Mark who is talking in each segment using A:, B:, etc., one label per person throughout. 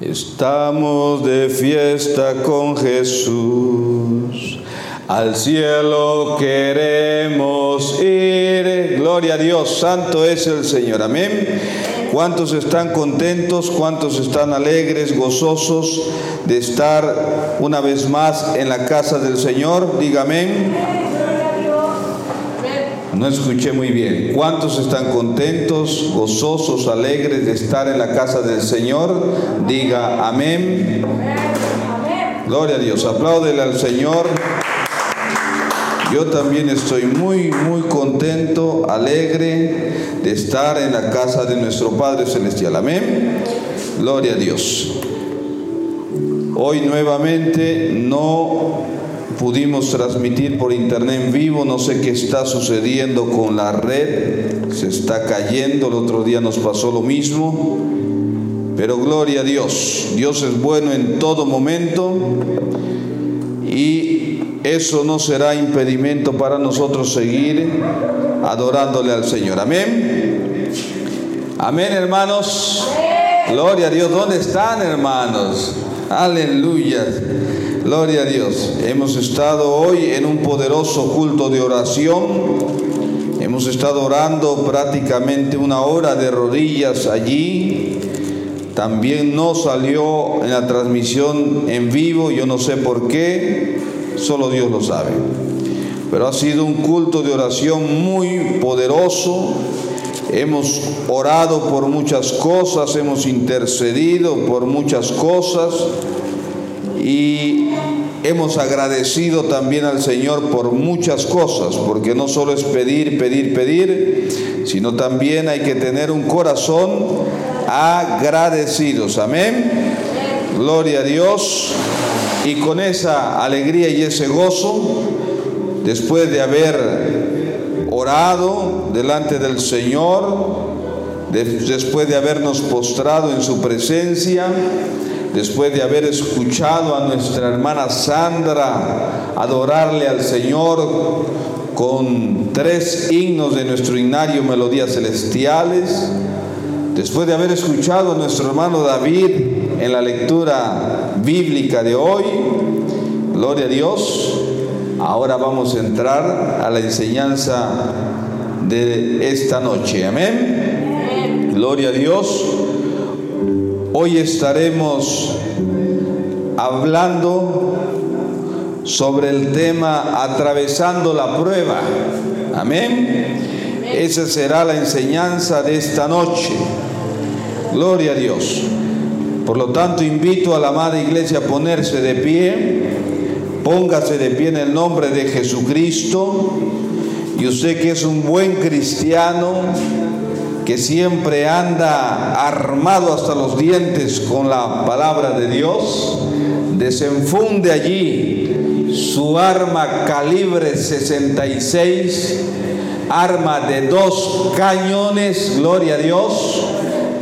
A: Estamos de fiesta con Jesús. Al cielo queremos ir. Gloria a Dios, santo es el Señor. Amén. ¿Cuántos están contentos? ¿Cuántos están alegres, gozosos de estar una vez más en la casa del Señor? Dígame. No escuché muy bien. ¿Cuántos están contentos, gozosos, alegres de estar en la casa del Señor? Diga amén. Gloria a Dios. Apláudele al Señor. Yo también estoy muy, muy contento, alegre de estar en la casa de nuestro Padre Celestial. Amén. Gloria a Dios. Hoy nuevamente no pudimos transmitir por internet en vivo, no sé qué está sucediendo con la red, se está cayendo, el otro día nos pasó lo mismo, pero gloria a Dios, Dios es bueno en todo momento y eso no será impedimento para nosotros seguir adorándole al Señor. Amén. Amén, hermanos. Gloria a Dios. ¿Dónde están, hermanos? Aleluya. Gloria a Dios. Hemos estado hoy en un poderoso culto de oración. Hemos estado orando prácticamente una hora de rodillas allí. También no salió en la transmisión en vivo, yo no sé por qué, solo Dios lo sabe. Pero ha sido un culto de oración muy poderoso. Hemos orado por muchas cosas, hemos intercedido por muchas cosas y hemos agradecido también al Señor por muchas cosas, porque no solo es pedir, pedir, pedir, sino también hay que tener un corazón agradecidos. Amén. Gloria a Dios. Y con esa alegría y ese gozo, después de haber orado delante del Señor, después de habernos postrado en su presencia, después de haber escuchado a nuestra hermana Sandra adorarle al Señor con tres himnos de nuestro himnario Melodías Celestiales, después de haber escuchado a nuestro hermano David en la lectura bíblica de hoy, gloria a Dios, ahora vamos a entrar a la enseñanza de esta noche, amén. Gloria a Dios. Hoy estaremos hablando sobre el tema atravesando la prueba. Amén. Esa será la enseñanza de esta noche. Gloria a Dios. Por lo tanto, invito a la amada iglesia a ponerse de pie. Póngase de pie en el nombre de Jesucristo. Y usted que es un buen cristiano, que siempre anda armado hasta los dientes con la palabra de Dios, desenfunde allí su arma calibre 66, arma de dos cañones, gloria a Dios,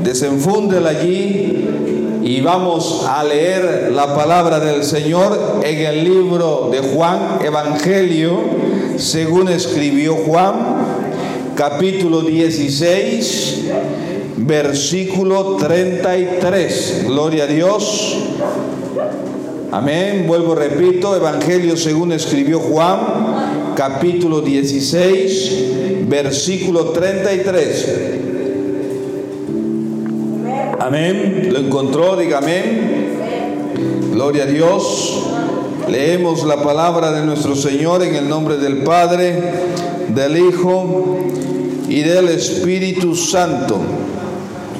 A: desenfúndela allí y vamos a leer la palabra del Señor en el libro de Juan, Evangelio, según escribió Juan capítulo 16, versículo 33. Gloria a Dios. Amén. Vuelvo, repito, Evangelio según escribió Juan, capítulo 16, versículo 33. Amén. ¿Lo encontró? Diga amén. Gloria a Dios. Leemos la palabra de nuestro Señor en el nombre del Padre, del Hijo y del Espíritu Santo.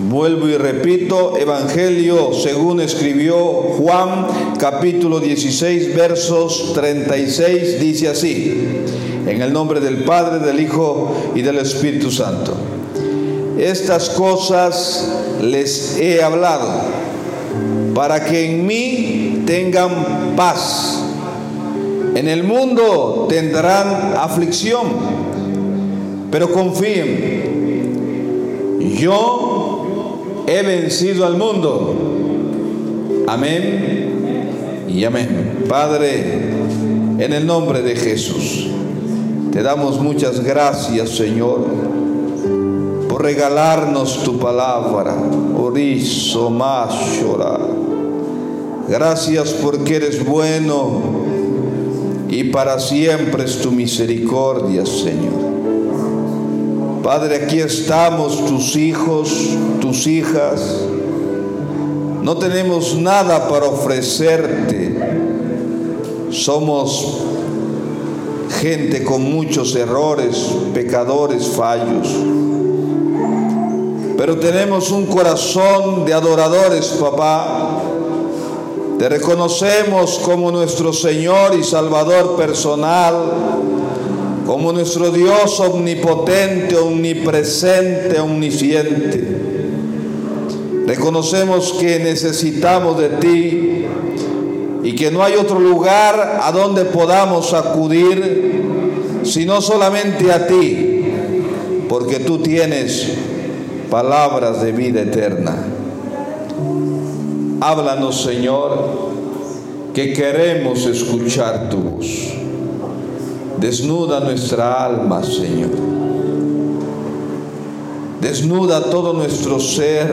A: Vuelvo y repito, Evangelio según escribió Juan capítulo 16 versos 36 dice así, en el nombre del Padre, del Hijo y del Espíritu Santo. Estas cosas les he hablado para que en mí tengan paz. En el mundo tendrán aflicción pero confíen, yo he vencido al mundo. Amén y amén. Padre, en el nombre de Jesús, te damos muchas gracias, Señor, por regalarnos tu palabra. Orizo más llorar Gracias porque eres bueno y para siempre es tu misericordia, Señor. Padre, aquí estamos tus hijos, tus hijas. No tenemos nada para ofrecerte. Somos gente con muchos errores, pecadores, fallos. Pero tenemos un corazón de adoradores, papá te reconocemos como nuestro Señor y Salvador personal, como nuestro Dios omnipotente, omnipresente, omnisciente. Reconocemos que necesitamos de ti y que no hay otro lugar a donde podamos acudir sino solamente a ti, porque tú tienes palabras de vida eterna. Háblanos, Señor, que queremos escuchar tu voz. Desnuda nuestra alma, Señor. Desnuda todo nuestro ser,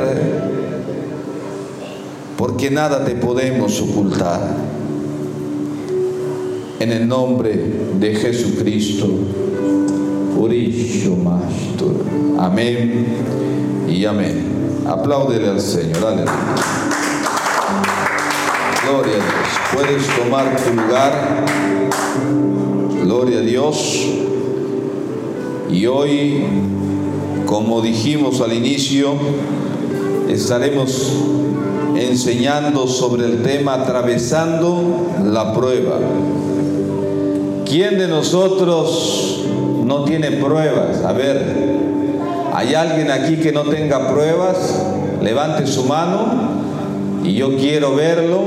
A: porque nada te podemos ocultar. En el nombre de Jesucristo, Amén y amén. Apláudele al Señor. Aleluya. Gloria a Dios. Puedes tomar tu lugar. Gloria a Dios. Y hoy, como dijimos al inicio, estaremos enseñando sobre el tema atravesando la prueba. ¿Quién de nosotros no tiene pruebas? A ver, ¿hay alguien aquí que no tenga pruebas? Levante su mano y yo quiero verlo,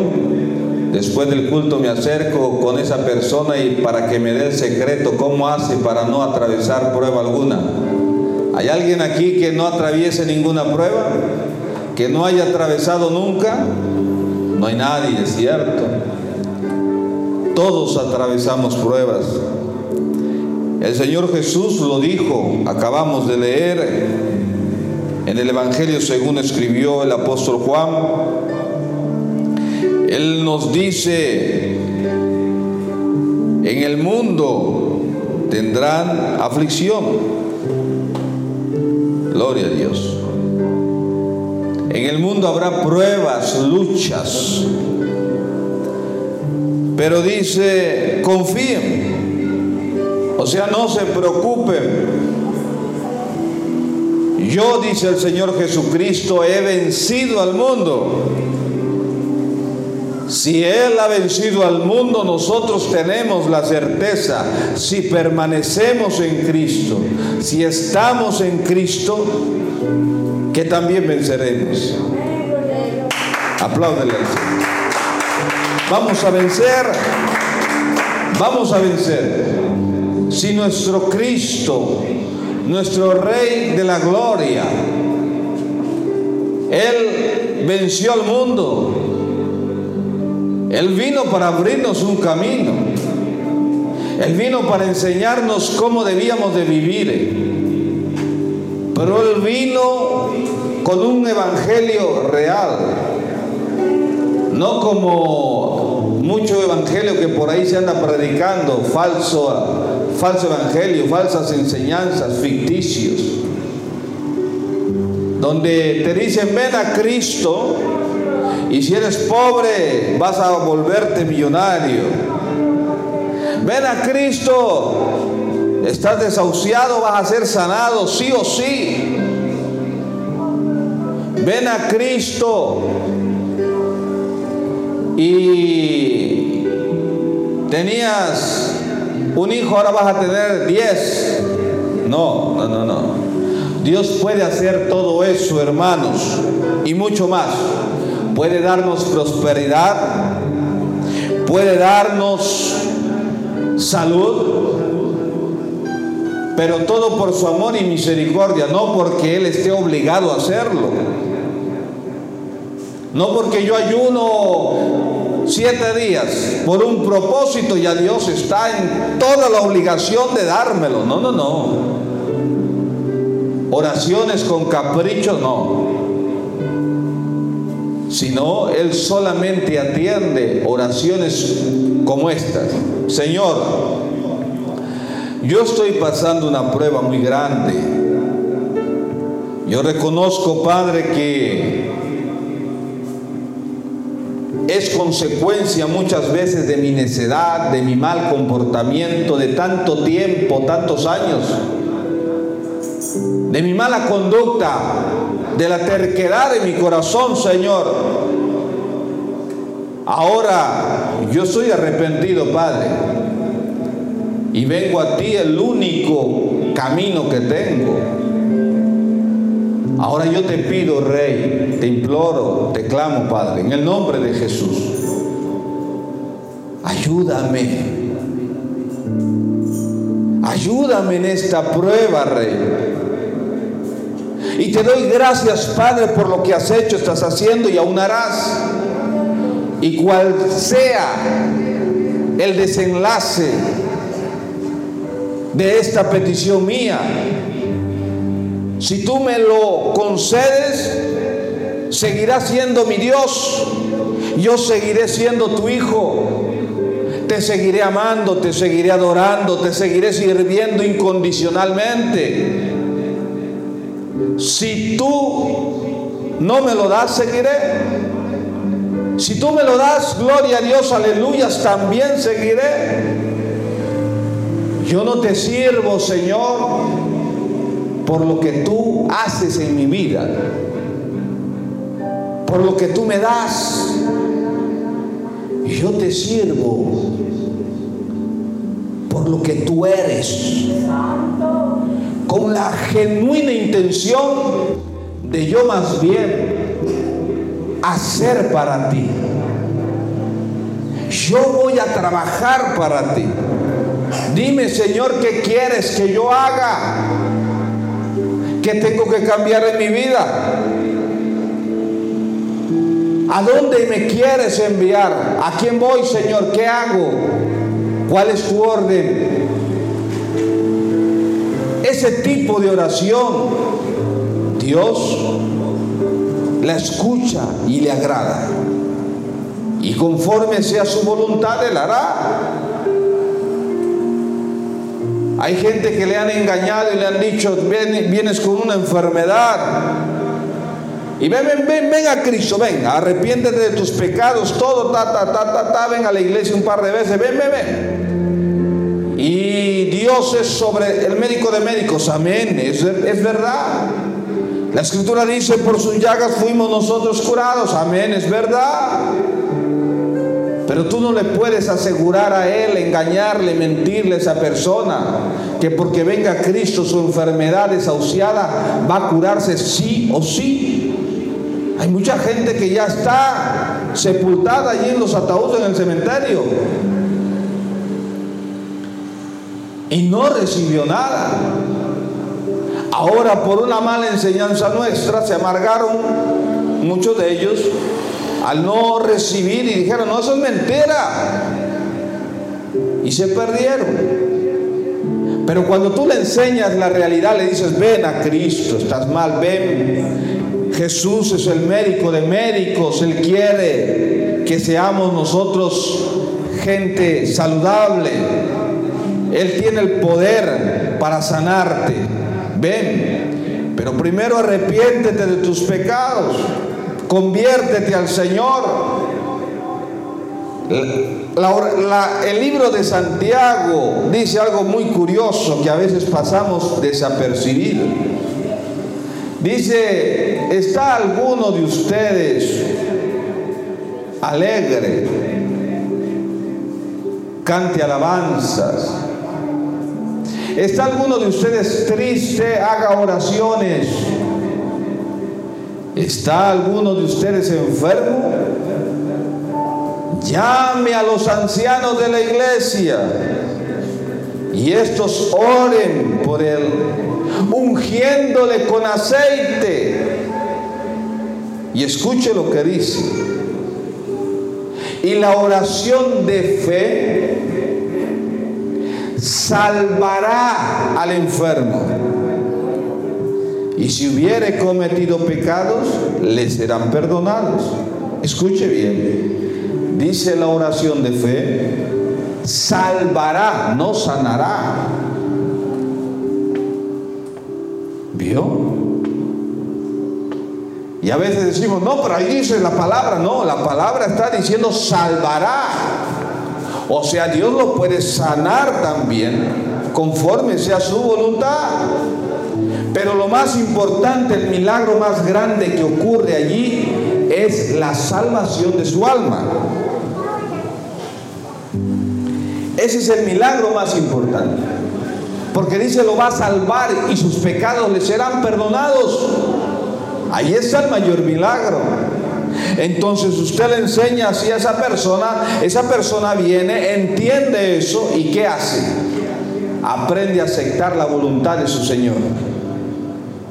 A: después del culto me acerco con esa persona y para que me dé el secreto, cómo hace para no atravesar prueba alguna. ¿Hay alguien aquí que no atraviese ninguna prueba? ¿Que no haya atravesado nunca? No hay nadie, es cierto. Todos atravesamos pruebas. El Señor Jesús lo dijo, acabamos de leer en el Evangelio según escribió el apóstol Juan, él nos dice, en el mundo tendrán aflicción. Gloria a Dios. En el mundo habrá pruebas, luchas. Pero dice, confíen. O sea, no se preocupen. Yo, dice el Señor Jesucristo, he vencido al mundo. Si Él ha vencido al mundo, nosotros tenemos la certeza, si permanecemos en Cristo, si estamos en Cristo, que también venceremos. Apláudele. Vamos a vencer, vamos a vencer. Si nuestro Cristo, nuestro Rey de la Gloria, Él venció al mundo, él vino para abrirnos un camino. Él vino para enseñarnos cómo debíamos de vivir. Pero Él vino con un evangelio real. No como mucho evangelio que por ahí se anda predicando, falso, falso evangelio, falsas enseñanzas, ficticios. Donde te dicen, ven a Cristo y si eres pobre, vas a volverte millonario. Ven a Cristo. Estás desahuciado, vas a ser sanado, sí o sí. Ven a Cristo. Y tenías un hijo, ahora vas a tener diez. No, no, no, no. Dios puede hacer todo eso, hermanos, y mucho más puede darnos prosperidad, puede darnos salud, pero todo por su amor y misericordia, no porque Él esté obligado a hacerlo. No porque yo ayuno siete días por un propósito y a Dios está en toda la obligación de dármelo. No, no, no. Oraciones con caprichos, no. Sino Él solamente atiende oraciones como estas. Señor, yo estoy pasando una prueba muy grande. Yo reconozco, Padre, que es consecuencia muchas veces de mi necedad, de mi mal comportamiento, de tanto tiempo, tantos años, de mi mala conducta, de la terquedad de mi corazón, Señor. Ahora yo soy arrepentido, Padre, y vengo a ti el único camino que tengo. Ahora yo te pido, Rey, te imploro, te clamo, Padre, en el nombre de Jesús. Ayúdame. Ayúdame en esta prueba, Rey. Y te doy gracias, Padre, por lo que has hecho, estás haciendo y aún harás. Y cual sea el desenlace de esta petición mía, si tú me lo concedes, seguirás siendo mi Dios. Yo seguiré siendo tu hijo. Te seguiré amando, te seguiré adorando, te seguiré sirviendo incondicionalmente. Si tú no me lo das, seguiré. Si tú me lo das, gloria a Dios, aleluyas, también seguiré. Yo no te sirvo, Señor, por lo que tú haces en mi vida, por lo que tú me das. Yo te sirvo por lo que tú eres la genuina intención de yo más bien hacer para ti. Yo voy a trabajar para ti. Dime, Señor, ¿qué quieres que yo haga? ¿Qué tengo que cambiar en mi vida? ¿A dónde me quieres enviar? ¿A quién voy, Señor? ¿Qué hago? ¿Cuál es tu orden? Ese tipo de oración, Dios la escucha y le agrada. Y conforme sea su voluntad, Él hará. Hay gente que le han engañado y le han dicho, vienes con una enfermedad. Y ven, ven, ven, ven a Cristo, ven, arrepiéntete de tus pecados, todo, ta, ta, ta, ta, ta, ven a la iglesia un par de veces, ven, ven, ven. Y Dios es sobre el médico de médicos, amén, es, es verdad. La escritura dice, por sus llagas fuimos nosotros curados, amén, es verdad. Pero tú no le puedes asegurar a él, engañarle, mentirle a esa persona, que porque venga Cristo su enfermedad desahuciada va a curarse sí o sí. Hay mucha gente que ya está sepultada allí en los ataúdes en el cementerio y no recibió nada. Ahora por una mala enseñanza nuestra se amargaron muchos de ellos al no recibir y dijeron, no, eso es mentira. Y se perdieron. Pero cuando tú le enseñas la realidad, le dices, ven a Cristo, estás mal, ven. Jesús es el médico de médicos, Él quiere que seamos nosotros gente saludable, él tiene el poder para sanarte. Ven, pero primero arrepiéntete de tus pecados. Conviértete al Señor. el libro de Santiago dice algo muy curioso que a veces pasamos desapercibido. Dice, ¿está alguno de ustedes alegre? Cante alabanzas ¿Está alguno de ustedes triste? Haga oraciones. ¿Está alguno de ustedes enfermo? Llame a los ancianos de la iglesia y estos oren por él, ungiéndole con aceite. Y escuche lo que dice. Y la oración de fe salvará al enfermo. Y si hubiere cometido pecados, le serán perdonados. escuche bien, dice la oración de fe, salvará, no sanará. ¿Vio? Y a veces decimos, no, pero ahí dice la palabra, no, la palabra está diciendo salvará. O sea, Dios lo puede sanar también, conforme sea su voluntad. Pero lo más importante, el milagro más grande que ocurre allí es la salvación de su alma. Ese es el milagro más importante. Porque dice, lo va a salvar y sus pecados le serán perdonados. Ahí está el mayor milagro. Entonces usted le enseña así a esa persona, esa persona viene, entiende eso y ¿qué hace? Aprende a aceptar la voluntad de su Señor.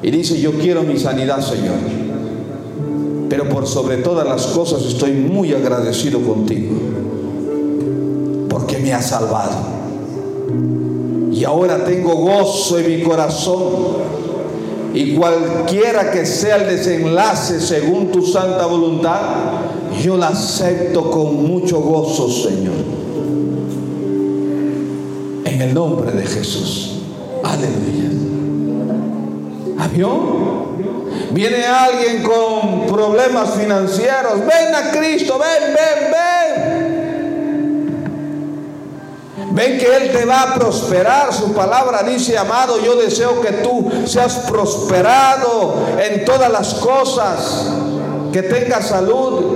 A: Y dice, yo quiero mi sanidad, Señor. Pero por sobre todas las cosas estoy muy agradecido contigo. Porque me has salvado. Y ahora tengo gozo en mi corazón y cualquiera que sea el desenlace según tu santa voluntad, yo la acepto con mucho gozo, Señor. En el nombre de Jesús. Aleluya. ¿Avión? Viene alguien con problemas financieros. Ven a Cristo, ven, ven, ven. Ven que Él te va a prosperar. Su palabra dice, amado, yo deseo que tú seas prosperado en todas las cosas, que tengas salud.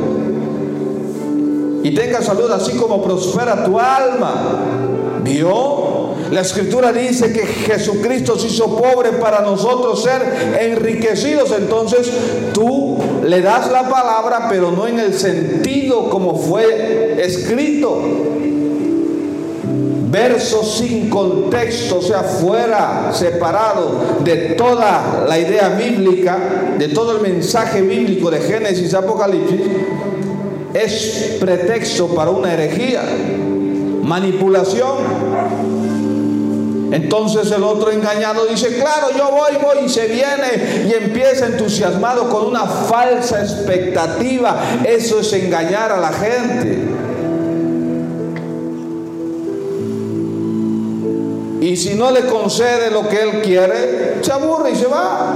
A: Y tengas salud así como prospera tu alma. ¿Vio? La escritura dice que Jesucristo se hizo pobre para nosotros ser enriquecidos. Entonces tú le das la palabra, pero no en el sentido como fue escrito versos sin contexto, o sea, fuera, separado de toda la idea bíblica, de todo el mensaje bíblico de Génesis Apocalipsis, es pretexto para una herejía, manipulación. Entonces el otro engañado dice, claro, yo voy, voy y se viene y empieza entusiasmado con una falsa expectativa. Eso es engañar a la gente. Y si no le concede lo que él quiere, se aburre y se va.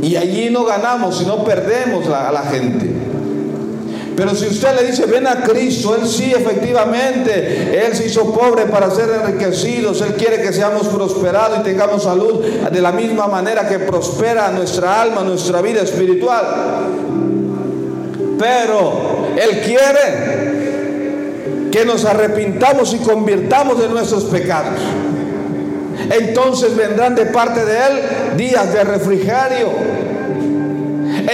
A: Y allí no ganamos, sino perdemos a la gente. Pero si usted le dice, ven a Cristo, Él sí, efectivamente, Él se hizo pobre para ser enriquecidos, Él quiere que seamos prosperados y tengamos salud de la misma manera que prospera nuestra alma, nuestra vida espiritual. Pero Él quiere que nos arrepintamos y convirtamos de nuestros pecados. Entonces vendrán de parte de Él días de refrigerio.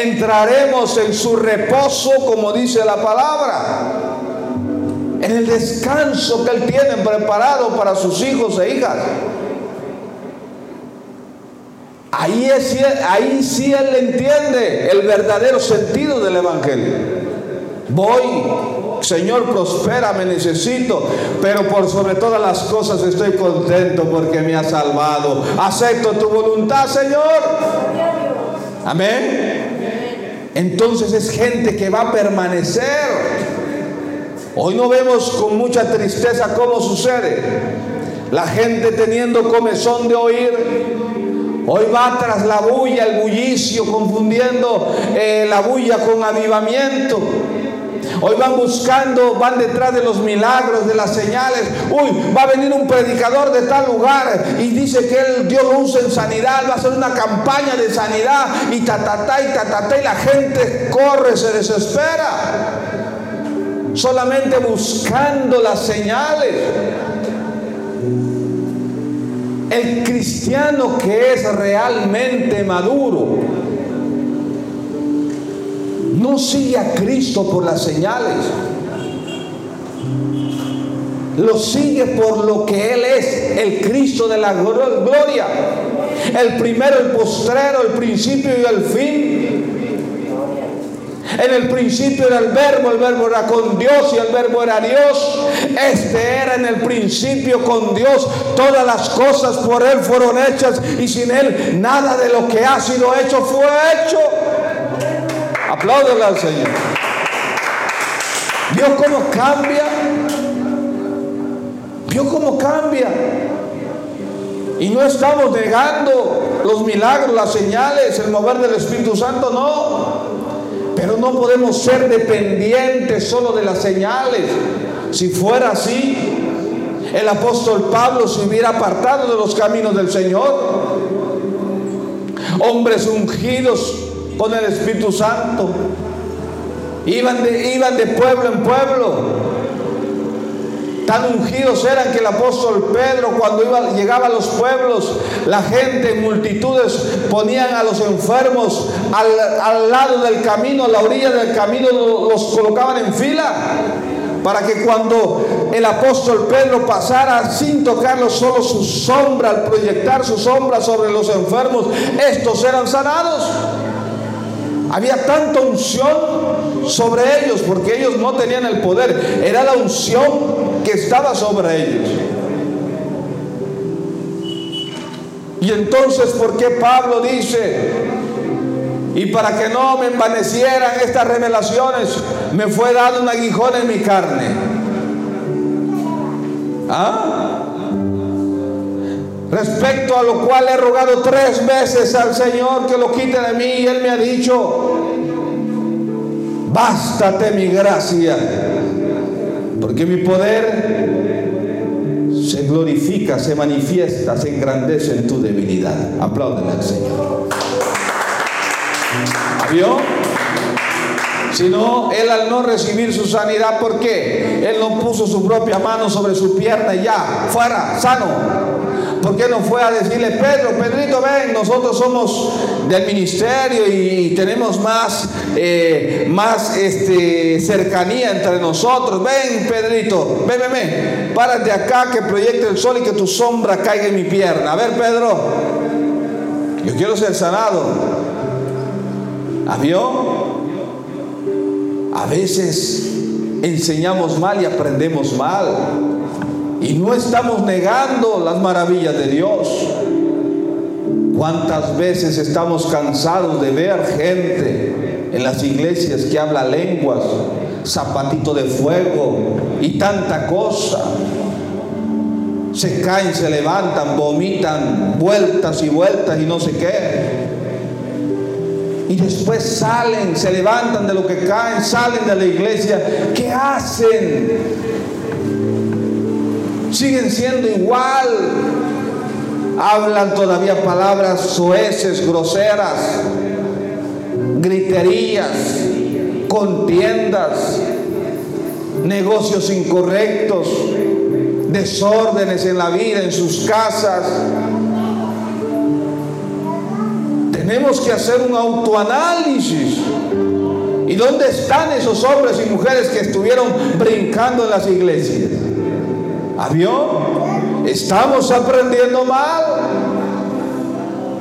A: Entraremos en su reposo, como dice la palabra. En el descanso que Él tiene preparado para sus hijos e hijas. Ahí, es, ahí sí Él entiende el verdadero sentido del Evangelio. Voy Señor, prospera, me necesito, pero por sobre todas las cosas estoy contento porque me ha salvado. Acepto tu voluntad, Señor. Amén. Entonces es gente que va a permanecer. Hoy no vemos con mucha tristeza cómo sucede. La gente teniendo comezón de oír, Hoy va tras la bulla, el bullicio, confundiendo eh, la bulla con avivamiento. Hoy van buscando, van detrás de los milagros, de las señales. Uy, va a venir un predicador de tal lugar y dice que él, Dios lo usa en sanidad, va a hacer una campaña de sanidad y ta, ta, ta, y ta, ta, ta, y la gente corre, se desespera. Solamente buscando las señales. El cristiano que es realmente maduro no sigue a Cristo por las señales. Lo sigue por lo que Él es, el Cristo de la gloria. El primero, el postrero, el principio y el fin. En el principio era el verbo, el verbo era con Dios y el verbo era Dios. Este era en el principio con Dios. Todas las cosas por Él fueron hechas y sin Él nada de lo que ha sido hecho fue hecho. Apláudele al Señor. ¿Vio cómo cambia? ¿Vio cómo cambia? Y no estamos negando los milagros, las señales, el mover del Espíritu Santo, no. Pero no podemos ser dependientes solo de las señales. Si fuera así, el apóstol Pablo se hubiera apartado de los caminos del Señor. Hombres ungidos con el Espíritu Santo. Iban de, pueblo en pueblo. Tan ungidos eran que el apóstol Pedro cuando iba, llegaba a los pueblos, la gente, multitudes, ponían a los enfermos al, al lado del camino, a la orilla del camino, los colocaban en fila para que cuando el apóstol Pedro pasara sin tocarlo solo su sombra, al proyectar su sombra sobre los enfermos, estos eran sanados. Había tanta unción sobre ellos porque ellos no tenían el poder, era la unción que estaba sobre ellos. Y entonces, ¿por qué Pablo dice, y para que no me envanecieran estas revelaciones, me fue dado un aguijón en mi carne. ¿Ah? Respecto a lo cual he rogado tres veces al Señor que lo quite de mí y Él me ha dicho, bástate mi gracia, porque mi poder se glorifica, se manifiesta, se engrandece en tu debilidad. Apláudele al Señor. ¿Vio? Sino él al no recibir su sanidad, ¿por qué? Él no puso su propia mano sobre su pierna y ya, fuera, sano. ¿Por qué no fue a decirle, Pedro, Pedrito, ven, nosotros somos del ministerio y tenemos más, eh, más este, cercanía entre nosotros? Ven, Pedrito, ven, ven, ven, párate acá que proyecte el sol y que tu sombra caiga en mi pierna. A ver, Pedro, yo quiero ser sanado. ¿Vio? A veces enseñamos mal y aprendemos mal. Y no estamos negando las maravillas de Dios. ¿Cuántas veces estamos cansados de ver gente en las iglesias que habla lenguas, zapatito de fuego y tanta cosa? Se caen, se levantan, vomitan, vueltas y vueltas y no sé qué y después salen, se levantan de lo que caen, salen de la iglesia. ¿Qué hacen? Siguen siendo igual. Hablan todavía palabras soeces, groseras, griterías, contiendas, negocios incorrectos, desórdenes en la vida, en sus casas tenemos que hacer un autoanálisis. ¿Y dónde están esos hombres y mujeres que estuvieron brincando en las iglesias? ¿Avión? Estamos aprendiendo mal.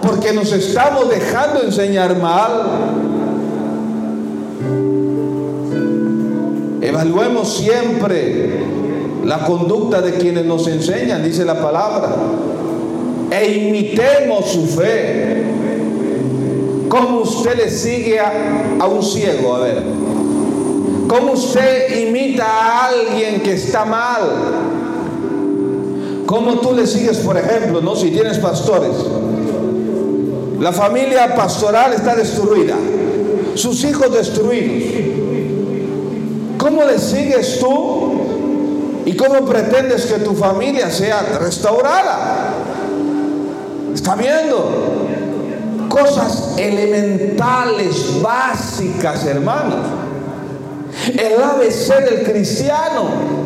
A: Porque nos estamos dejando enseñar mal. Evaluemos siempre la conducta de quienes nos enseñan, dice la palabra. E imitemos su fe. ¿Cómo usted le sigue a, un ciego? A ver. ¿Cómo usted imita a alguien que está mal? ¿Cómo tú le sigues, por ejemplo, no? Si tienes pastores. La familia pastoral está destruida. Sus hijos destruidos. ¿Cómo le sigues tú? ¿Y cómo pretendes que tu familia sea restaurada? ¿Está viendo? cosas elementales, básicas, hermanos. El ABC del cristiano.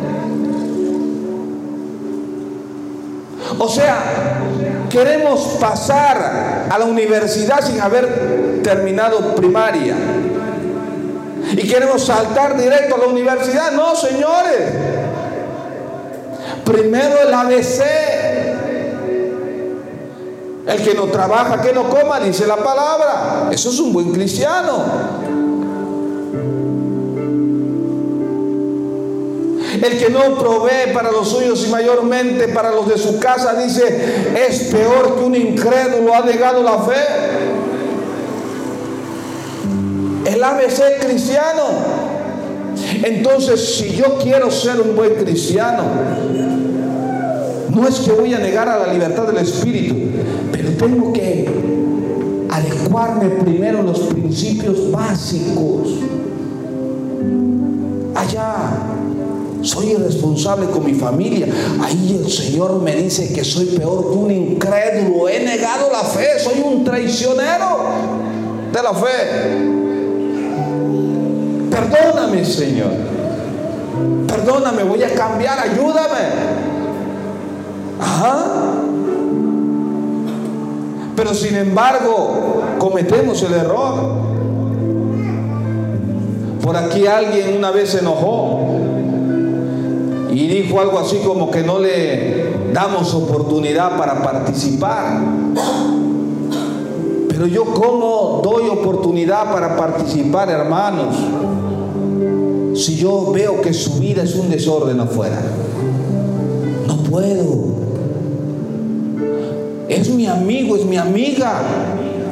A: O sea, queremos pasar a la universidad sin haber terminado primaria. Y queremos saltar directo a la universidad. No, señores. Primero el ABC. El que no trabaja, que no coma, dice la palabra. Eso es un buen cristiano. El que no provee para los suyos y mayormente para los de su casa, dice, es peor que un incrédulo, ha negado la fe. El ABC cristiano. Entonces, si yo quiero ser un buen cristiano, no es que voy a negar a la libertad del Espíritu, pero tengo que adecuarme primero a los principios básicos. Allá soy irresponsable con mi familia. Ahí el Señor me dice que soy peor que un incrédulo. He negado la fe, soy un traicionero de la fe. Perdóname, Señor. Perdóname, voy a cambiar, ayúdame. Ajá. Pero sin embargo, cometemos el error. Por aquí alguien una vez se enojó y dijo algo así como que no le damos oportunidad para participar. Pero yo cómo doy oportunidad para participar, hermanos, si yo veo que su vida es un desorden afuera. No puedo. Es mi amigo, es mi amiga,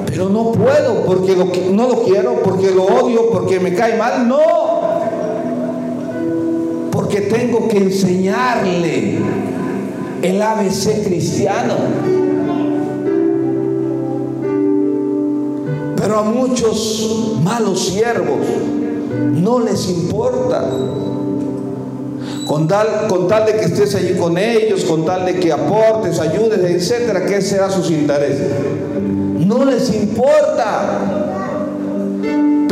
A: pero no puedo porque no lo quiero, porque lo odio, porque me cae mal. No tengo que enseñarle el ABC cristiano. Pero a muchos malos siervos no les importa. Con tal, de que estés allí con ellos, con tal de que aportes, ayudes, etcétera, ¿qué será sus intereses? No les importa.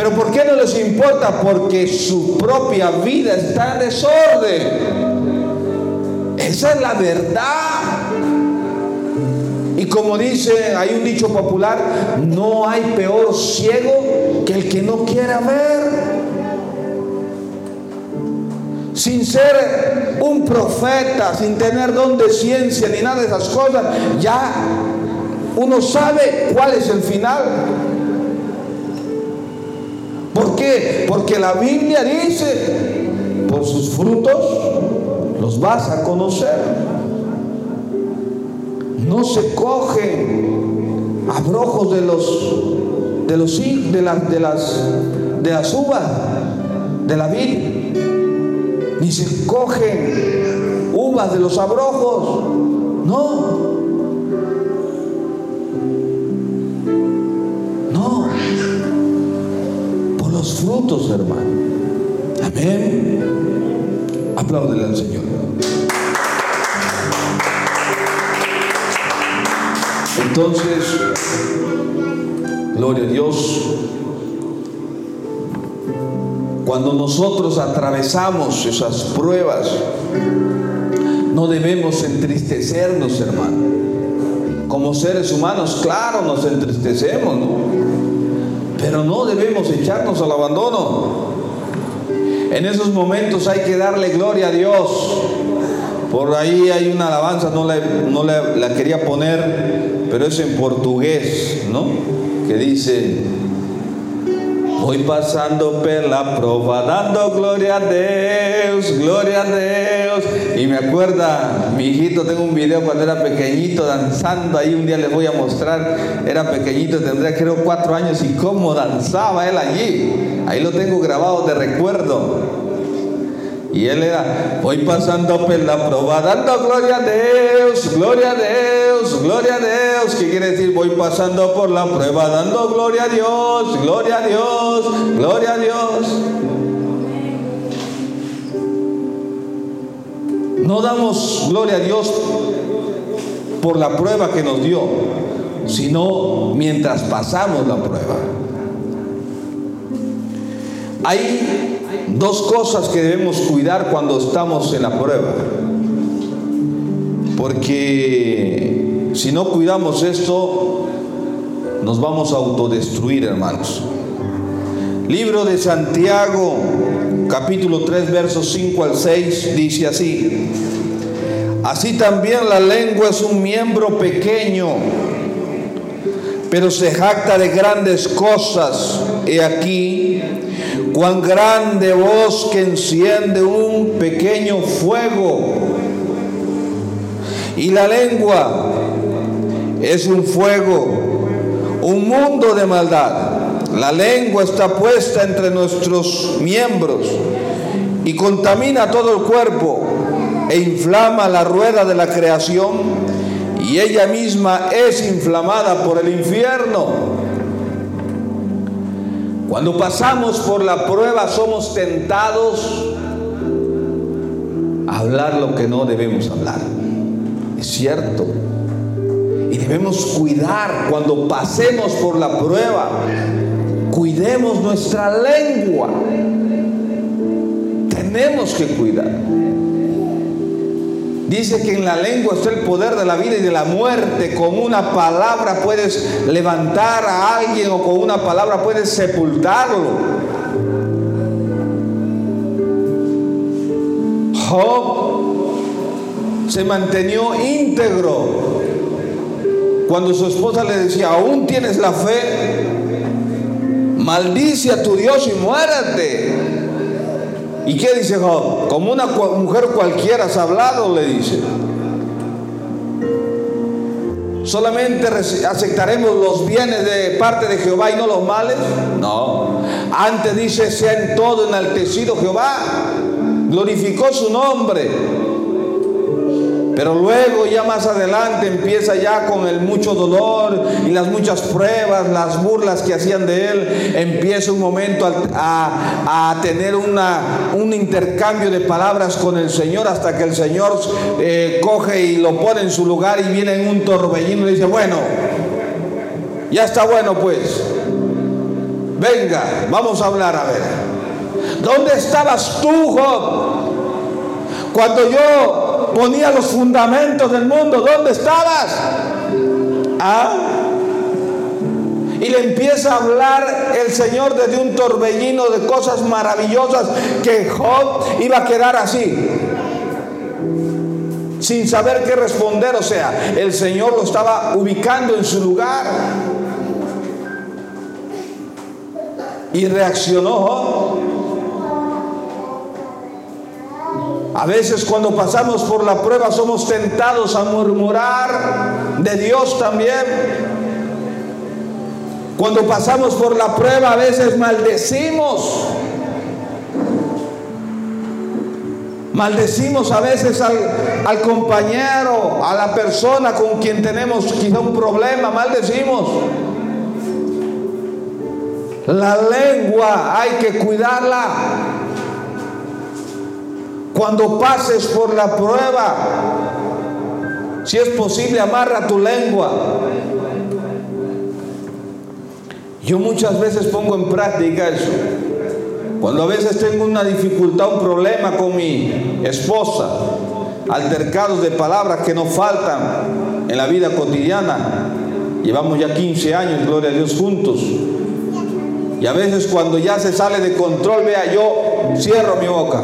A: Pero ¿por qué no les importa? Porque su propia vida está en desorden. Esa es la verdad. Y como dice, hay un dicho popular, no hay peor ciego que el que no quiera ver. Sin ser un profeta, sin tener don de ciencia ni nada de esas cosas, ya uno sabe cuál es el final. Porque la Biblia dice, por sus frutos los vas a conocer. No se cogen abrojos de los de los de las de las de las uvas de la vid, ni se cogen uvas de los abrojos. No, frutos, hermano. Amén. Apláudele al Señor. Entonces, gloria a Dios. Cuando nosotros atravesamos esas pruebas, no debemos entristecernos, hermano. Como seres humanos, claro, nos entristecemos, ¿no? Pero no debemos echarnos al abandono. En esos momentos hay que darle gloria a Dios. Por ahí hay una alabanza, no, la, no la quería poner, pero es en portugués, ¿no? Que dice, Voy pasando por la prueba, dando gloria a Dios, gloria a Dios. Y me acuerda, mi hijito, tengo un video cuando era pequeñito danzando, ahí un día les voy a mostrar, era pequeñito, tendría creo cuatro años y cómo danzaba él allí. Ahí lo tengo grabado de recuerdo. Y él era, voy pasando por la prueba, dando gloria a Dios, gloria a Dios, gloria a Dios. ¿Qué quiere decir? Voy pasando por la prueba, dando gloria a Dios, gloria a Dios, gloria a Dios. No damos gloria a Dios por la prueba que nos dio, sino mientras pasamos la prueba. Hay dos cosas que debemos cuidar cuando estamos en la prueba. Porque si no cuidamos esto, nos vamos a autodestruir, hermanos. Libro de Santiago, capítulo 3, versos 5 al 6, dice así. Así también la lengua es un miembro pequeño, pero se jacta de grandes cosas. He aquí cuán grande voz que enciende un pequeño fuego. Y la lengua es un fuego, un mundo de maldad. La lengua está puesta entre nuestros miembros y contamina todo el cuerpo e inflama la rueda de la creación y ella misma es inflamada por el infierno. Cuando pasamos por la prueba somos tentados a hablar lo que no debemos hablar. Es cierto. Y debemos cuidar cuando pasemos por la prueba. Cuidemos nuestra lengua. Tenemos que cuidar. Dice que en la lengua está el poder de la vida y de la muerte. Con una palabra puedes levantar a alguien o con una palabra puedes sepultarlo. Job se mantenió íntegro cuando su esposa le decía, aún tienes la fe, maldice a tu Dios y muérate. ¿Y qué dice Job? Como una mujer cualquiera has hablado, le dice. ¿Solamente aceptaremos los bienes de parte de Jehová y no los males? No. Antes dice, sea en todo enaltecido Jehová. Glorificó su nombre. Pero luego ya más adelante empieza ya con el mucho dolor y las muchas pruebas, las burlas que hacían de él. Empieza un momento a, tener un intercambio de palabras con el Señor hasta que el Señor eh, coge y lo pone en su lugar y viene en un torbellino y dice, bueno, ya está bueno pues. Venga, vamos a hablar a ver. ¿Dónde estabas tú, Job? Cuando yo ponía los fundamentos del mundo, ¿dónde estabas? ¿Ah? Y le empieza a hablar el Señor desde un torbellino de cosas maravillosas que Job iba a quedar así. Sin saber qué responder, o sea, el Señor lo estaba ubicando en su lugar. Y reaccionó A veces cuando pasamos por la prueba somos tentados a murmurar de Dios también. Cuando pasamos por la prueba a veces maldecimos. Maldecimos a veces al, compañero, a la persona con quien tenemos quizá un problema. Maldecimos. La lengua hay que cuidarla. Cuando pases por la prueba, si es posible, amarra tu lengua. Yo muchas veces pongo en práctica eso. Cuando a veces tengo una dificultad, un problema con mi esposa, altercados de palabras que nos faltan en la vida cotidiana. Llevamos ya 15 años, gloria a Dios, juntos. Y a veces cuando ya se sale de control, vea, yo cierro mi boca.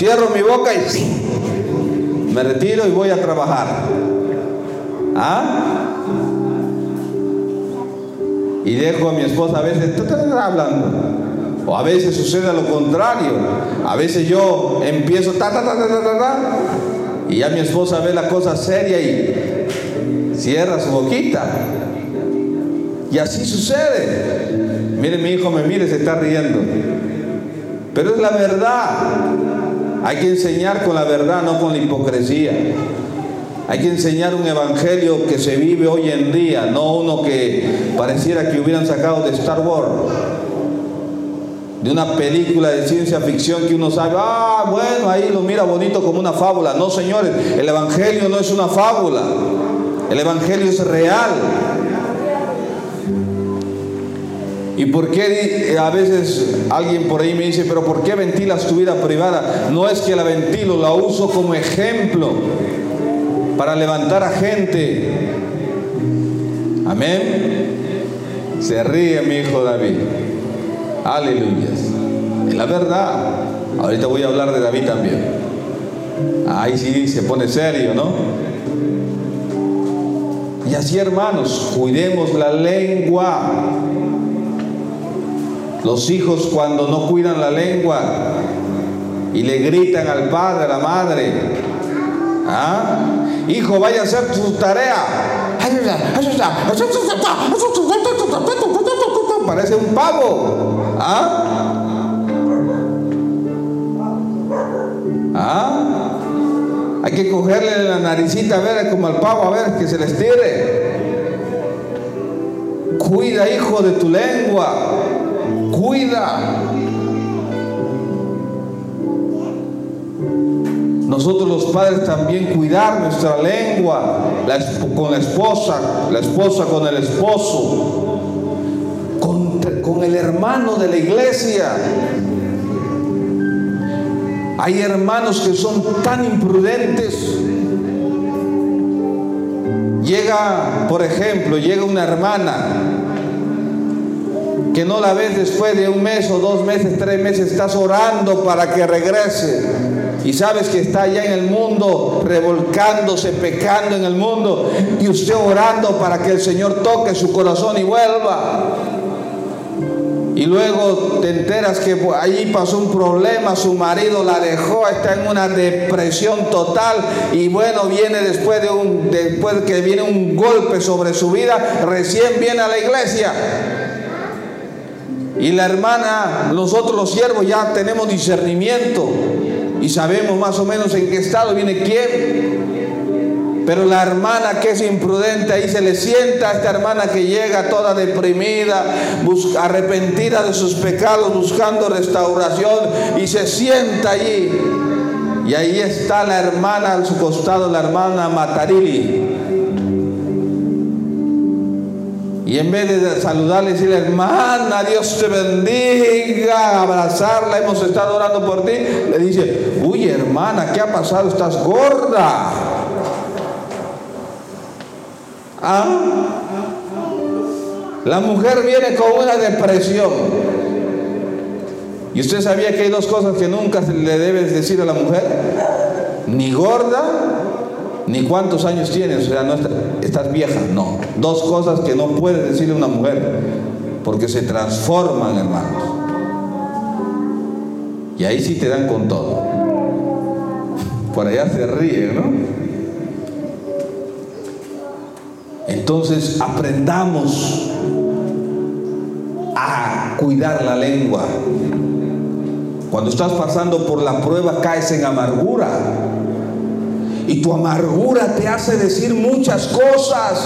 A: Cierro mi boca y me retiro y voy a trabajar. ¿Ah? Y dejo a mi esposa a veces hablando. O a veces sucede lo contrario. A veces yo empiezo ta ta ta ta ta ta, y ya mi esposa ve la cosa seria y cierra su boquita. Y así sucede. Mire, mi hijo me mire, se está riendo. Pero es la verdad. Hay que enseñar con la verdad, no con la hipocresía. Hay que enseñar un evangelio que se vive hoy en día, no uno que pareciera que hubieran sacado de Star Wars, de una película de ciencia ficción que uno sabe, ah, bueno, ahí lo mira bonito como una fábula. No, señores, el evangelio no es una fábula, el evangelio es real. ¿Y por qué a veces alguien por ahí me dice, pero ¿por qué ventilas tu vida privada? No es que la ventilo, la uso como ejemplo para levantar a gente. Amén. Se ríe mi hijo David. Aleluya. Es la verdad. Ahorita voy a hablar de David también. Ahí sí se pone serio, ¿no? Y así hermanos, cuidemos la lengua los hijos cuando no cuidan la lengua y le gritan al padre, a la madre, ¿ah? Hijo, vaya a hacer tu tarea. parece un pavo. ¿Ah? ¿Ah? Hay que cogerle la naricita a ver como al pavo, a ver que se les tire. Cuida, hijo, de tu lengua. Cuida. Nosotros los padres también cuidar nuestra lengua, con la esposa, la esposa con el esposo, con, con el hermano de la iglesia. Hay hermanos que son tan imprudentes. Llega, por ejemplo, llega una hermana que no la ves después de un mes o dos meses, tres meses, estás orando para que regrese y sabes que está allá en el mundo, revolcándose, pecando en el mundo, y usted orando para que el Señor toque su corazón y vuelva. Y luego te enteras que allí pasó un problema, su marido la dejó, está en una depresión total y bueno, viene después de un después que viene un golpe sobre su vida, recién viene a la iglesia. Y la hermana, nosotros los siervos ya tenemos discernimiento y sabemos más o menos en qué estado viene quién. Pero la hermana que es imprudente ahí se le sienta a esta hermana que llega toda deprimida, arrepentida de sus pecados, buscando restauración y se sienta allí. Y ahí está la hermana a su costado, la hermana Matarili. Y en vez de saludarle y decirle, hermana, Dios te bendiga, abrazarla, hemos estado orando por ti, le dice, uy hermana, ¿qué ha pasado? Estás gorda. ¿Ah? La mujer viene con una depresión. ¿Y usted sabía que hay dos cosas que nunca le debes decir a la mujer? Ni gorda ni cuántos años tienes, o sea, no estás, vieja, no. Dos cosas que no puede decirle una mujer, porque se transforman, hermanos. Y ahí sí te dan con todo. Por allá se ríe, ¿no? Entonces aprendamos a cuidar la lengua. Cuando estás pasando por la prueba caes en amargura y tu amargura te hace decir muchas cosas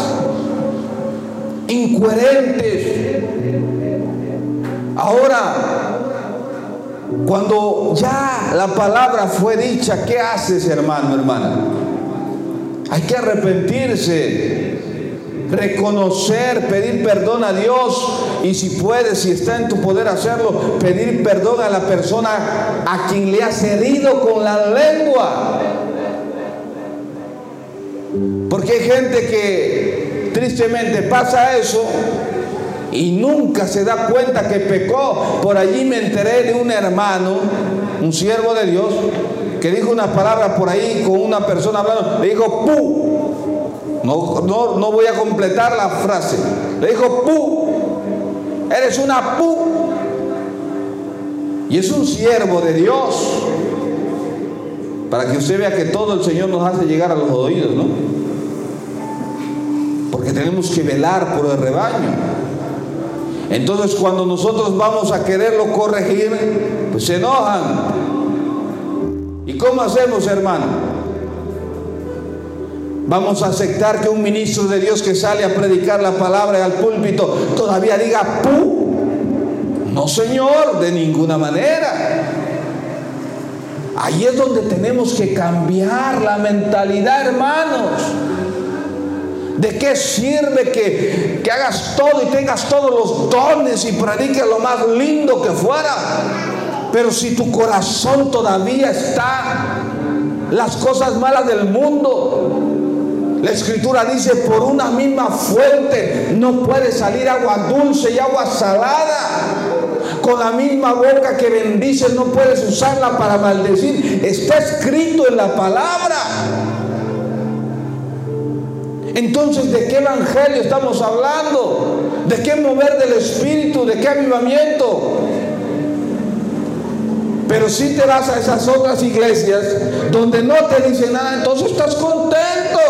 A: incoherentes. Ahora, cuando ya la palabra fue dicha, ¿qué haces, hermano, hermana? Hay que arrepentirse, reconocer, pedir perdón a Dios y si puedes, si está en tu poder hacerlo, pedir perdón a la persona a quien le has herido con la lengua. Porque hay gente que tristemente pasa eso y nunca se da cuenta que pecó. Por allí me enteré de un hermano, un siervo de Dios, que dijo una palabra por ahí con una persona hablando, le dijo pu. No, no, no voy a completar la frase. Le dijo pu. Eres una pu. Y es un siervo de Dios. Para que usted vea que todo el Señor nos hace llegar a los oídos, ¿no? Porque tenemos que velar por el rebaño. Entonces cuando nosotros vamos a quererlo corregir, pues se enojan. ¿Y cómo hacemos, hermano? Vamos a aceptar que un ministro de Dios que sale a predicar la palabra al púlpito todavía diga ¡Pu! No, Señor, de ninguna manera. Ahí es donde tenemos que cambiar la mentalidad, hermanos. ¿De qué sirve que, hagas todo y tengas todos los dones y prediques lo más lindo que fuera? Pero si tu corazón todavía está las cosas malas del mundo, la escritura dice, por una misma fuente no puede salir agua dulce y agua salada. Con la misma boca que bendices no puedes usarla para maldecir. Está escrito en la palabra. Entonces, ¿de qué evangelio estamos hablando? ¿De qué mover del espíritu? ¿De qué avivamiento? Pero si te vas a esas otras iglesias donde no te dicen nada, entonces estás contento.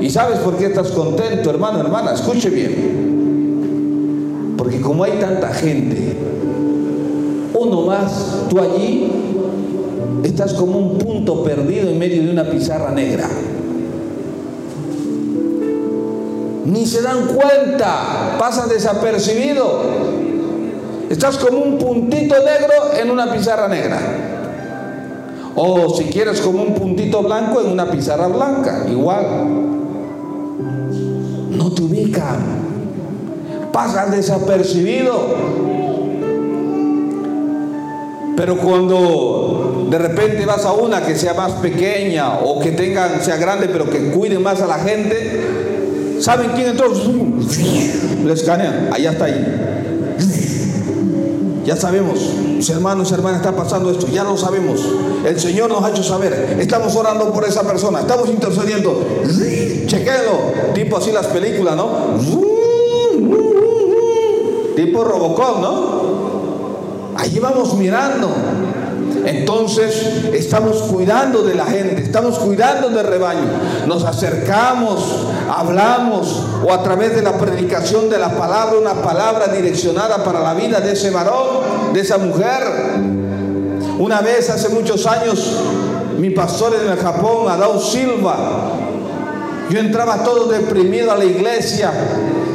A: ¿Y sabes por qué estás contento, hermano, hermana? Escuche bien. Porque como hay tanta gente, uno más, tú allí estás como un punto perdido en medio de una pizarra negra. Ni se dan cuenta, pasan desapercibido. Estás como un puntito negro en una pizarra negra. O si quieres como un puntito blanco en una pizarra blanca, igual. No te ubican. Pasan desapercibido. Pero cuando de repente vas a una que sea más pequeña o que tenga, sea grande, pero que cuide más a la gente, ¿saben quién entró? Le escanean, allá está ahí. Ya sabemos, mis hermanos y hermanas, está pasando esto, ya lo sabemos. El Señor nos ha hecho saber. Estamos orando por esa persona, estamos intercediendo. Chequenlo, tipo así las películas, ¿no? Tipo Robocop, ¿no? Allí vamos mirando. Entonces estamos cuidando de la gente, estamos cuidando del rebaño. Nos acercamos, hablamos o a través de la predicación de la palabra, una palabra direccionada para la vida de ese varón, de esa mujer. Una vez hace muchos años, mi pastor en el Japón, Adao Silva, yo entraba todo deprimido a la iglesia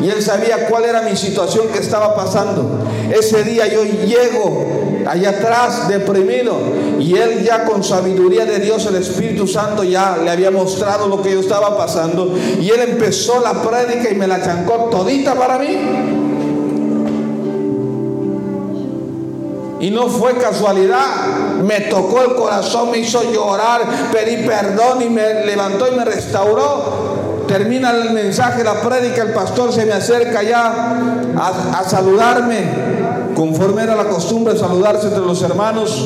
A: y él sabía cuál era mi situación que estaba pasando. Ese día yo llego allá atrás deprimido y él ya con sabiduría de Dios, el Espíritu Santo ya le había mostrado lo que yo estaba pasando y él empezó la prédica y me la chancó todita para mí. Y no fue casualidad. Me tocó el corazón, me hizo llorar, pedí perdón y me levantó y me restauró. Termina el mensaje, la prédica, el pastor se me acerca ya a, saludarme, conforme era la costumbre saludarse entre los hermanos.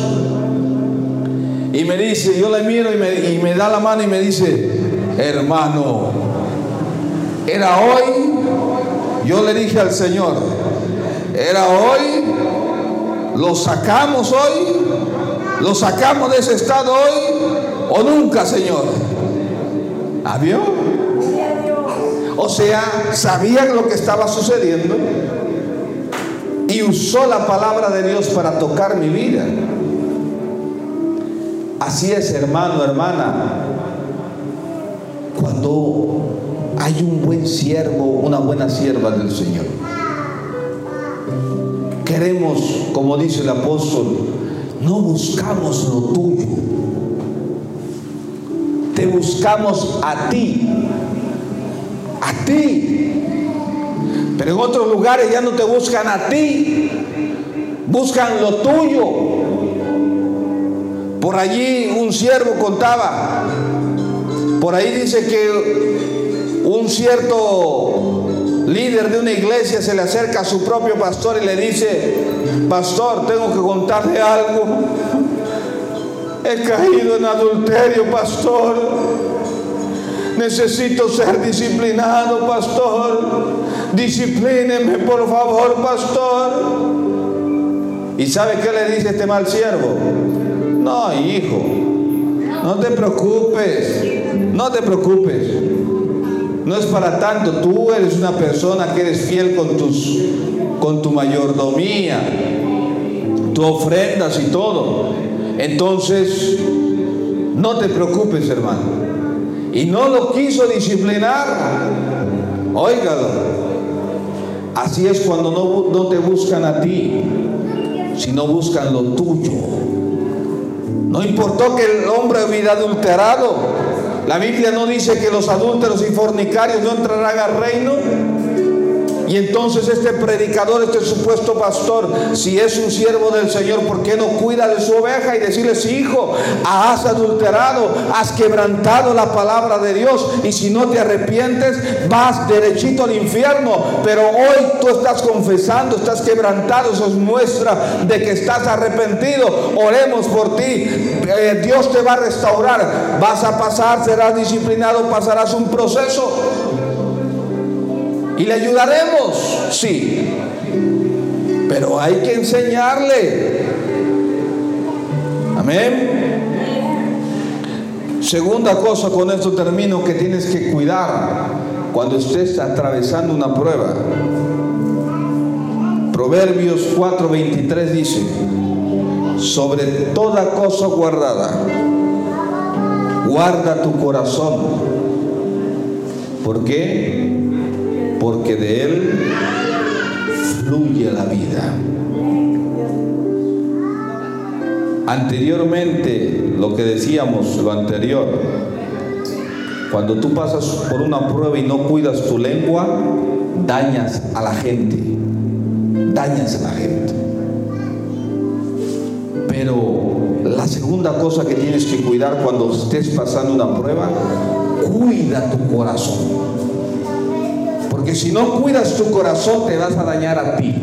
A: Y me dice, yo le miro y me, y me da la mano y me dice, hermano, era hoy, yo le dije al Señor, era hoy ¿Lo sacamos hoy? ¿Lo sacamos de ese estado hoy? ¿O nunca, Señor? ¿Avió? O sea, sabían lo que estaba sucediendo y usó la palabra de Dios para tocar mi vida. Así es, hermano, hermana. Cuando hay un buen siervo, una buena sierva del Señor queremos, como dice el apóstol, no buscamos lo tuyo. Te buscamos a ti. A ti. Pero en otros lugares ya no te buscan a ti. Buscan lo tuyo. Por allí un siervo contaba. Por ahí dice que un cierto líder de una iglesia se le acerca a su propio pastor y le dice, pastor, tengo que contarle algo. He caído en adulterio, pastor. Necesito ser disciplinado, pastor. Disciplíneme, por favor, pastor. ¿Y sabe qué le dice este mal siervo? No, hijo, no te preocupes, no te preocupes. No es para tanto, tú eres una persona que eres fiel con, tus, con tu mayordomía, tu ofrendas y todo. Entonces, no te preocupes, hermano. Y no lo quiso disciplinar. Óigalo. Así es cuando no, no te buscan a ti, sino buscan lo tuyo. No importó que el hombre hubiera adulterado. La Biblia no dice que los adúlteros y fornicarios no entrarán al reino. Y entonces este predicador, este supuesto pastor, si es un siervo del Señor, ¿por qué no cuida de su oveja y decirle, si hijo, has adulterado, has quebrantado la palabra de Dios y si no te arrepientes, vas derechito al infierno. Pero hoy tú estás confesando, estás quebrantado, eso es muestra de que estás arrepentido. Oremos por ti, eh, Dios te va a restaurar, vas a pasar, serás disciplinado, pasarás un proceso. ¿Y le ayudaremos? Sí. Pero hay que enseñarle. Amén. Segunda cosa, con esto termino, que tienes que cuidar cuando estés atravesando una prueba. Proverbios 4:23 dice, sobre toda cosa guardada, guarda tu corazón. ¿Por qué? Porque de él fluye la vida. Anteriormente, lo que decíamos, lo anterior, cuando tú pasas por una prueba y no cuidas tu lengua, dañas a la gente, dañas a la gente. Pero la segunda cosa que tienes que cuidar cuando estés pasando una prueba, cuida tu corazón. Si no cuidas tu corazón, te vas a dañar a ti.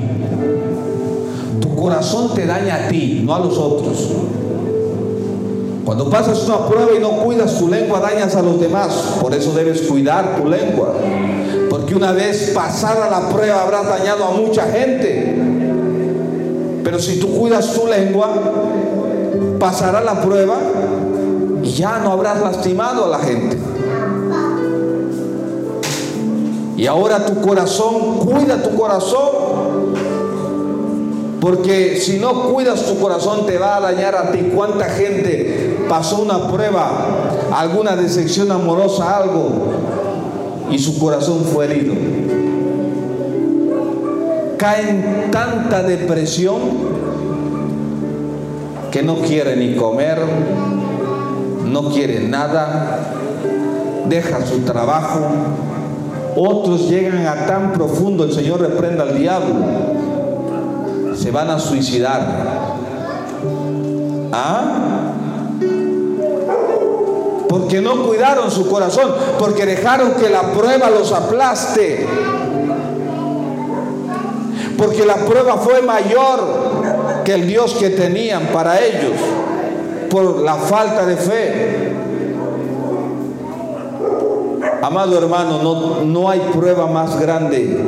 A: Tu corazón te daña a ti, no a los otros. Cuando pasas una prueba y no cuidas tu lengua, dañas a los demás. Por eso debes cuidar tu lengua. Porque una vez pasada la prueba habrás dañado a mucha gente. Pero si tú cuidas tu lengua, pasará la prueba y ya no habrás lastimado a la gente. Y ahora tu corazón, cuida tu corazón. Porque si no cuidas tu corazón te va a dañar a ti. ¿Cuánta gente pasó una prueba, alguna decepción amorosa, algo, y su corazón fue herido? Cae en tanta depresión que no quiere ni comer, no quiere nada, deja su trabajo. Otros llegan a tan profundo, el Señor reprenda al diablo, se van a suicidar. ¿Ah? Porque no cuidaron su corazón, porque dejaron que la prueba los aplaste. Porque la prueba fue mayor que el Dios que tenían para ellos por la falta de fe. Amado hermano, no, no hay prueba más grande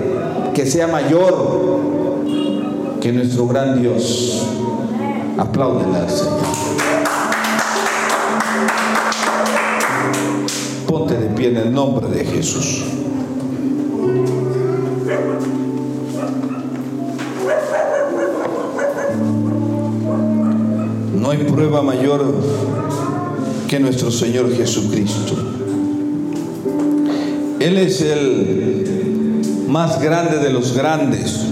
A: que sea mayor que nuestro gran Dios. Apláudele al Señor. Ponte de pie en el nombre de Jesús. No hay prueba mayor que nuestro Señor Jesucristo. Él es el más grande de los grandes.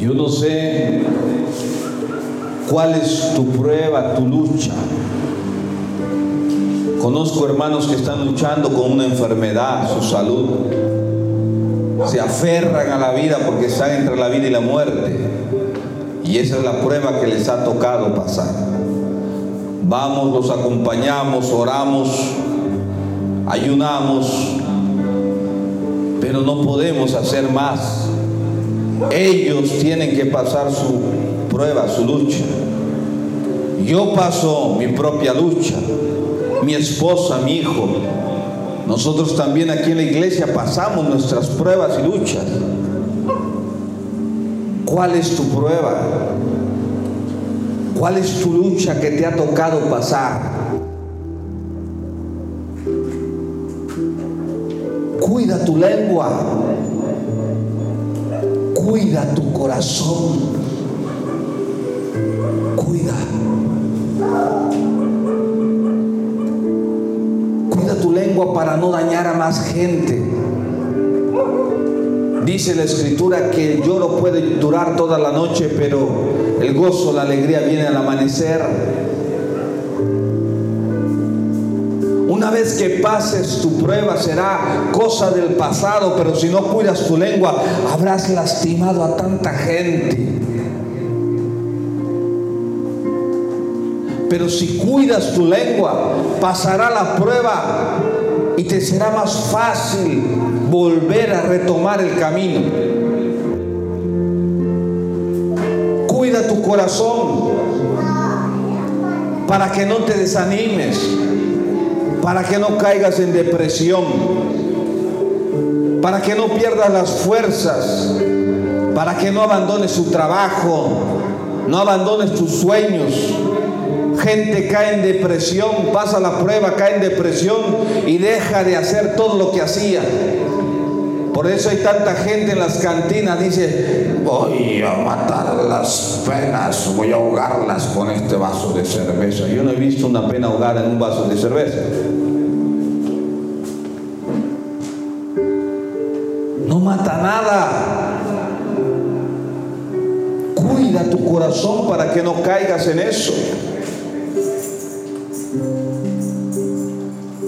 A: Yo no sé cuál es tu prueba, tu lucha. Conozco hermanos que están luchando con una enfermedad, su salud. Se aferran a la vida porque están entre la vida y la muerte. Y esa es la prueba que les ha tocado pasar. Vamos, los acompañamos, oramos, ayunamos, pero no podemos hacer más. Ellos tienen que pasar su prueba, su lucha. Yo paso mi propia lucha, mi esposa, mi hijo. Nosotros también aquí en la iglesia pasamos nuestras pruebas y luchas. ¿Cuál es tu prueba? ¿Cuál es tu lucha que te ha tocado pasar? Cuida tu lengua. Cuida tu corazón. Cuida. Cuida tu lengua para no dañar a más gente. Dice la escritura que el lloro puede durar toda la noche, pero el gozo, la alegría viene al amanecer. Una vez que pases tu prueba será cosa del pasado, pero si no cuidas tu lengua, habrás lastimado a tanta gente. Pero si cuidas tu lengua, pasará la prueba y te será más fácil volver a retomar el camino. Cuida tu corazón para que no te desanimes, para que no caigas en depresión, para que no pierdas las fuerzas, para que no abandones tu trabajo, no abandones tus sueños, Gente cae en depresión, pasa la prueba, cae en depresión y deja de hacer todo lo que hacía. Por eso hay tanta gente en las cantinas, dice, voy a matar las penas, voy a ahogarlas con este vaso de cerveza. Yo no he visto una pena ahogada en un vaso de cerveza. No mata nada. Cuida tu corazón para que no caigas en eso.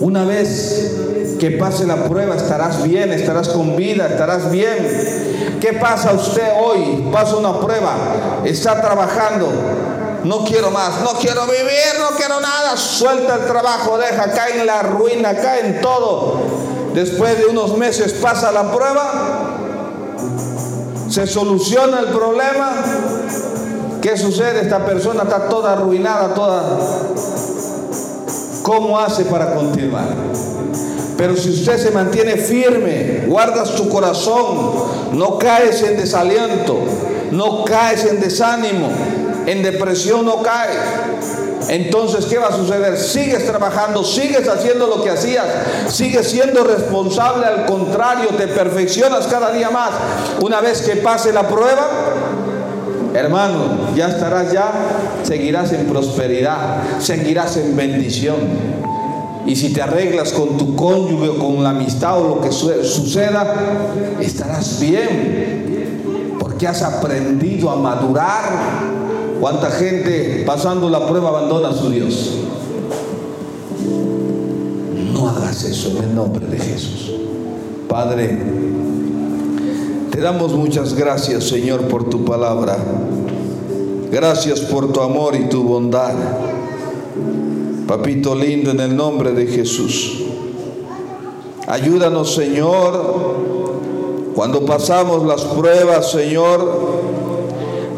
A: Una vez que pase la prueba estarás bien, estarás con vida, estarás bien. ¿Qué pasa usted hoy? Pasa una prueba, está trabajando. No quiero más, no quiero vivir, no quiero nada. Suelta el trabajo, deja, cae en la ruina, cae en todo. Después de unos meses pasa la prueba, se soluciona el problema. ¿Qué sucede? Esta persona está toda arruinada, toda ¿Cómo hace para continuar? Pero si usted se mantiene firme, guardas tu corazón, no caes en desaliento, no caes en desánimo, en depresión no caes. Entonces, ¿qué va a suceder? Sigues trabajando, sigues haciendo lo que hacías, sigues siendo responsable, al contrario, te perfeccionas cada día más. Una vez que pase la prueba, Hermano, ya estarás ya, seguirás en prosperidad, seguirás en bendición. Y si te arreglas con tu cónyuge, con la amistad o lo que suceda, estarás bien. Porque has aprendido a madurar. ¿Cuánta gente pasando la prueba abandona a su Dios? No hagas eso en el nombre de Jesús. Padre, te damos muchas gracias, Señor, por tu palabra. Gracias por tu amor y tu bondad. Papito lindo, en el nombre de Jesús. Ayúdanos, Señor, cuando pasamos las pruebas, Señor.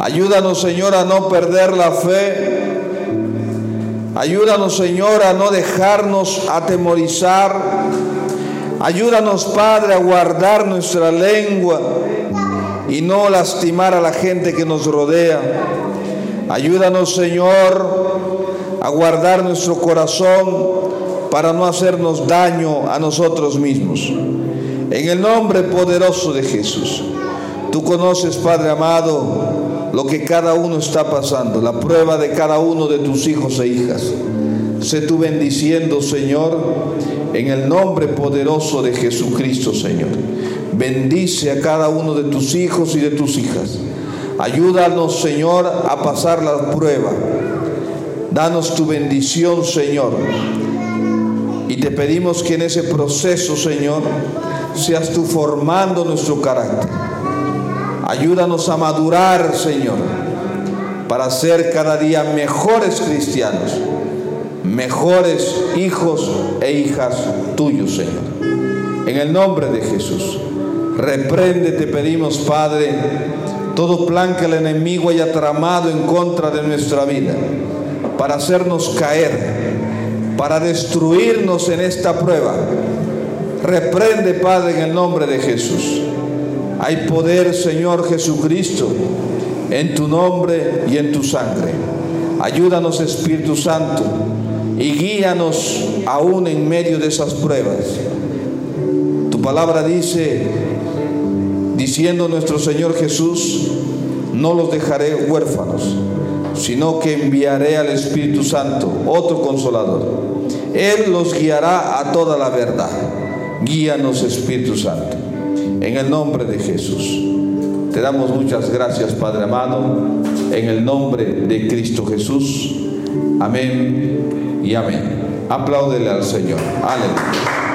A: Ayúdanos, Señor, a no perder la fe. Ayúdanos, Señor, a no dejarnos atemorizar. Ayúdanos, Padre, a guardar nuestra lengua y no lastimar a la gente que nos rodea. Ayúdanos, Señor, a guardar nuestro corazón para no hacernos daño a nosotros mismos. En el nombre poderoso de Jesús. Tú conoces, Padre amado, lo que cada uno está pasando, la prueba de cada uno de tus hijos e hijas. Sé tú bendiciendo, Señor, en el nombre poderoso de Jesucristo, Señor. Bendice a cada uno de tus hijos y de tus hijas. Ayúdanos, Señor, a pasar la prueba. Danos tu bendición, Señor. Y te pedimos que en ese proceso, Señor, seas tú formando nuestro carácter. Ayúdanos a madurar, Señor, para ser cada día mejores cristianos, mejores hijos e hijas tuyos, Señor. En el nombre de Jesús. Reprende, te pedimos, Padre, todo plan que el enemigo haya tramado en contra de nuestra vida para hacernos caer, para destruirnos en esta prueba. Reprende, Padre, en el nombre de Jesús. Hay poder, Señor Jesucristo, en tu nombre y en tu sangre. Ayúdanos, Espíritu Santo, y guíanos aún en medio de esas pruebas. Tu palabra dice diciendo nuestro Señor Jesús, no los dejaré huérfanos, sino que enviaré al Espíritu Santo, otro consolador. Él los guiará a toda la verdad. Guíanos Espíritu Santo. En el nombre de Jesús. Te damos muchas gracias, Padre amado, en el nombre de Cristo Jesús. Amén y amén. Apláudele al Señor. Aleluya.